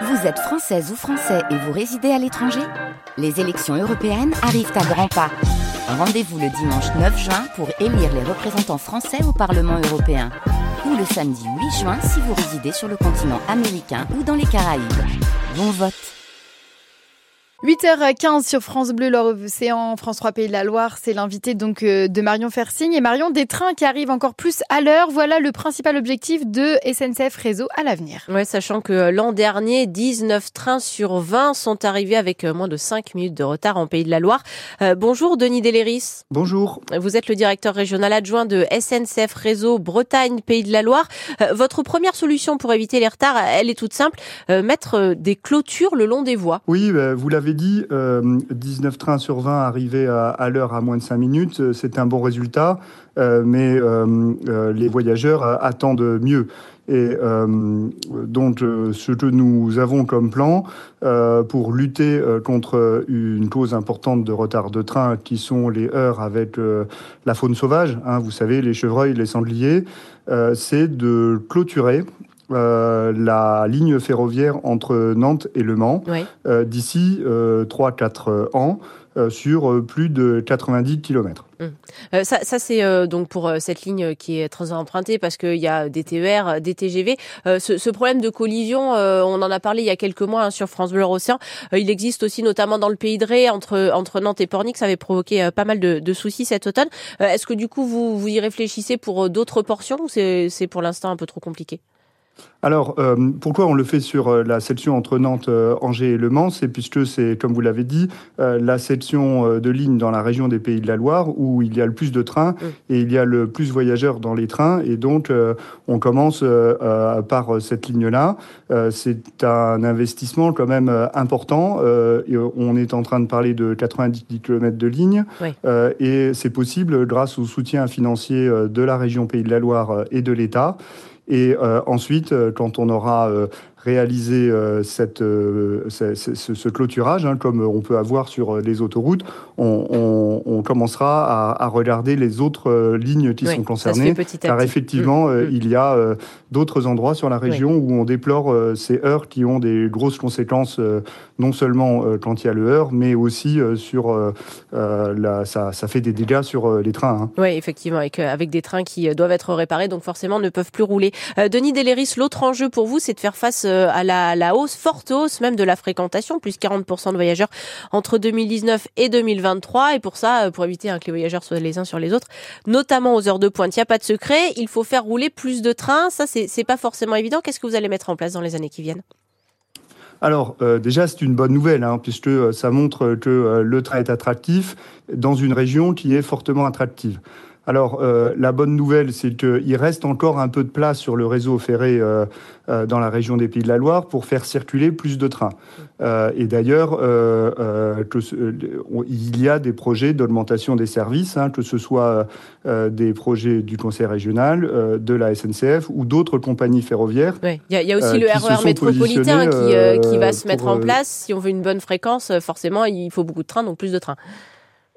Vous êtes française ou français et vous résidez à l'étranger Les élections européennes arrivent à grands pas. Rendez-vous le dimanche 9 juin pour élire les représentants français au Parlement européen. Ou le samedi 8 juin si vous résidez sur le continent américain ou dans les Caraïbes. Bon vote 8h15 sur France Bleu, l'Océan, France 3 Pays de la Loire. C'est l'invité donc euh, de Marion Fersigne. Et Marion, des trains qui arrivent encore plus à l'heure. Voilà le principal objectif de SNCF Réseau à l'avenir. Ouais, sachant que euh, l'an dernier, 19 trains sur 20 sont arrivés avec euh, moins de 5 minutes de retard en Pays de la Loire. bonjour Denis Deléris. Bonjour. Vous êtes le directeur régional adjoint de SNCF Réseau Bretagne Pays de la Loire. votre première solution pour éviter les retards, elle est toute simple, mettre des clôtures le long des voies. Oui, bah, vous l'avez dit, 19 euh, trains sur 20 arrivés à, l'heure à moins de 5 minutes, euh, c'est un bon résultat, euh, mais les voyageurs attendent mieux. Et donc, ce que nous avons comme plan pour lutter contre une cause importante de retard de train, qui sont les heures avec la faune sauvage, hein, vous savez, les chevreuils, les sangliers, c'est de clôturer euh, la ligne ferroviaire entre Nantes et Le Mans euh, d'ici 3-4 euh, ans. sur plus de 90 km. Hum. ça, c'est donc pour cette ligne qui est très empruntée parce qu'il y a des TER, des TGV. Ce, problème de collision, on en a parlé il y a quelques mois hein, sur France Bleu Océan. il existe aussi notamment dans le pays de Ré, entre, entre Nantes et Pornic. Ça avait provoqué pas mal de, soucis cet automne. Est-ce que du coup, vous, vous y réfléchissez pour d'autres portions ou c'est pour l'instant un peu trop compliqué? Alors, euh, pourquoi on le fait sur euh, la section entre Nantes, euh, Angers et Le Mans? C'est puisque c'est, comme vous l'avez dit, la section de ligne dans la région des Pays de la Loire où il y a le plus de trains et il y a le plus de voyageurs dans les trains. Et donc, on commence par cette ligne-là. c'est un investissement quand même important. Et on est en train de parler de 90 km de ligne. et c'est possible grâce au soutien financier de la région Pays de la Loire et de l'État. Et euh, ensuite, euh, quand on aura euh, réaliser euh, cette, euh, ce, ce, clôturage, hein, comme on peut avoir sur les autoroutes, on, on, on commencera à, à, regarder les autres euh, lignes qui sont concernées. car effectivement, mm, mm. il y a d'autres endroits sur la région où on déplore ces heures qui ont des grosses conséquences, non seulement quand il y a le heure, mais aussi sur la, ça, ça, fait des dégâts sur les trains. Hein. Oui, effectivement, avec, avec des trains qui doivent être réparés, donc forcément ne peuvent plus rouler. Denis Deléris, l'autre enjeu pour vous, c'est de faire face euh, à la, hausse, forte hausse même de la fréquentation, plus 40% de voyageurs entre 2019 et 2023. Et pour ça, euh, pour éviter que les voyageurs soient les uns sur les autres, notamment aux heures de pointe, il n'y a pas de secret. Il faut faire rouler plus de trains. Ça, c'est pas forcément évident. Qu'est-ce que vous allez mettre en place dans les années qui viennent? Alors euh, déjà c'est une bonne nouvelle hein, puisque ça montre que le train est attractif dans une région qui est fortement attractive. Alors, euh, la bonne nouvelle, c'est qu'il reste encore un peu de place sur le réseau ferré euh, euh, dans la région des Pays de la Loire pour faire circuler plus de trains. et d'ailleurs, il y a des projets d'augmentation des services, hein, que ce soit des projets du Conseil régional, de la SNCF ou d'autres compagnies ferroviaires. Il y, a aussi le RER e métropolitain qui, qui, va se mettre en place. Si on veut une bonne fréquence, forcément, il faut beaucoup de trains, donc plus de trains.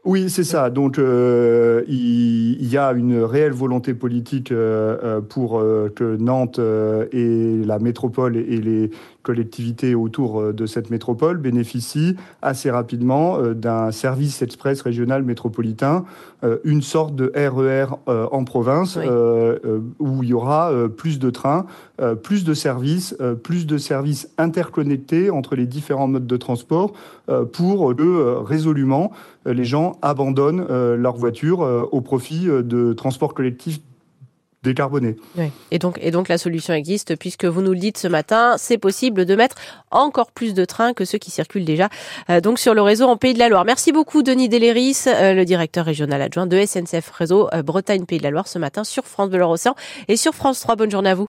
Oui, c'est ça. Donc, euh, il, y a une réelle volonté politique euh, euh, pour que Nantes et la métropole et les collectivités autour de cette métropole bénéficient assez rapidement d'un service express régional métropolitain, une sorte de RER e en province où il y aura plus de trains, plus de services, plus de services interconnectés entre les différents modes de transport pour que résolument les gens abandonnent euh, leur voiture euh, au profit euh, de transports collectifs décarbonés. Et, donc, la solution existe puisque vous nous le dites ce matin, c'est possible de mettre encore plus de trains que ceux qui circulent déjà donc sur le réseau en Pays de la Loire. Merci beaucoup Denis Deléris, le directeur régional adjoint de SNCF Réseau Bretagne Pays de la Loire ce matin sur France Bleu Océan et sur France 3. Bonne journée à vous.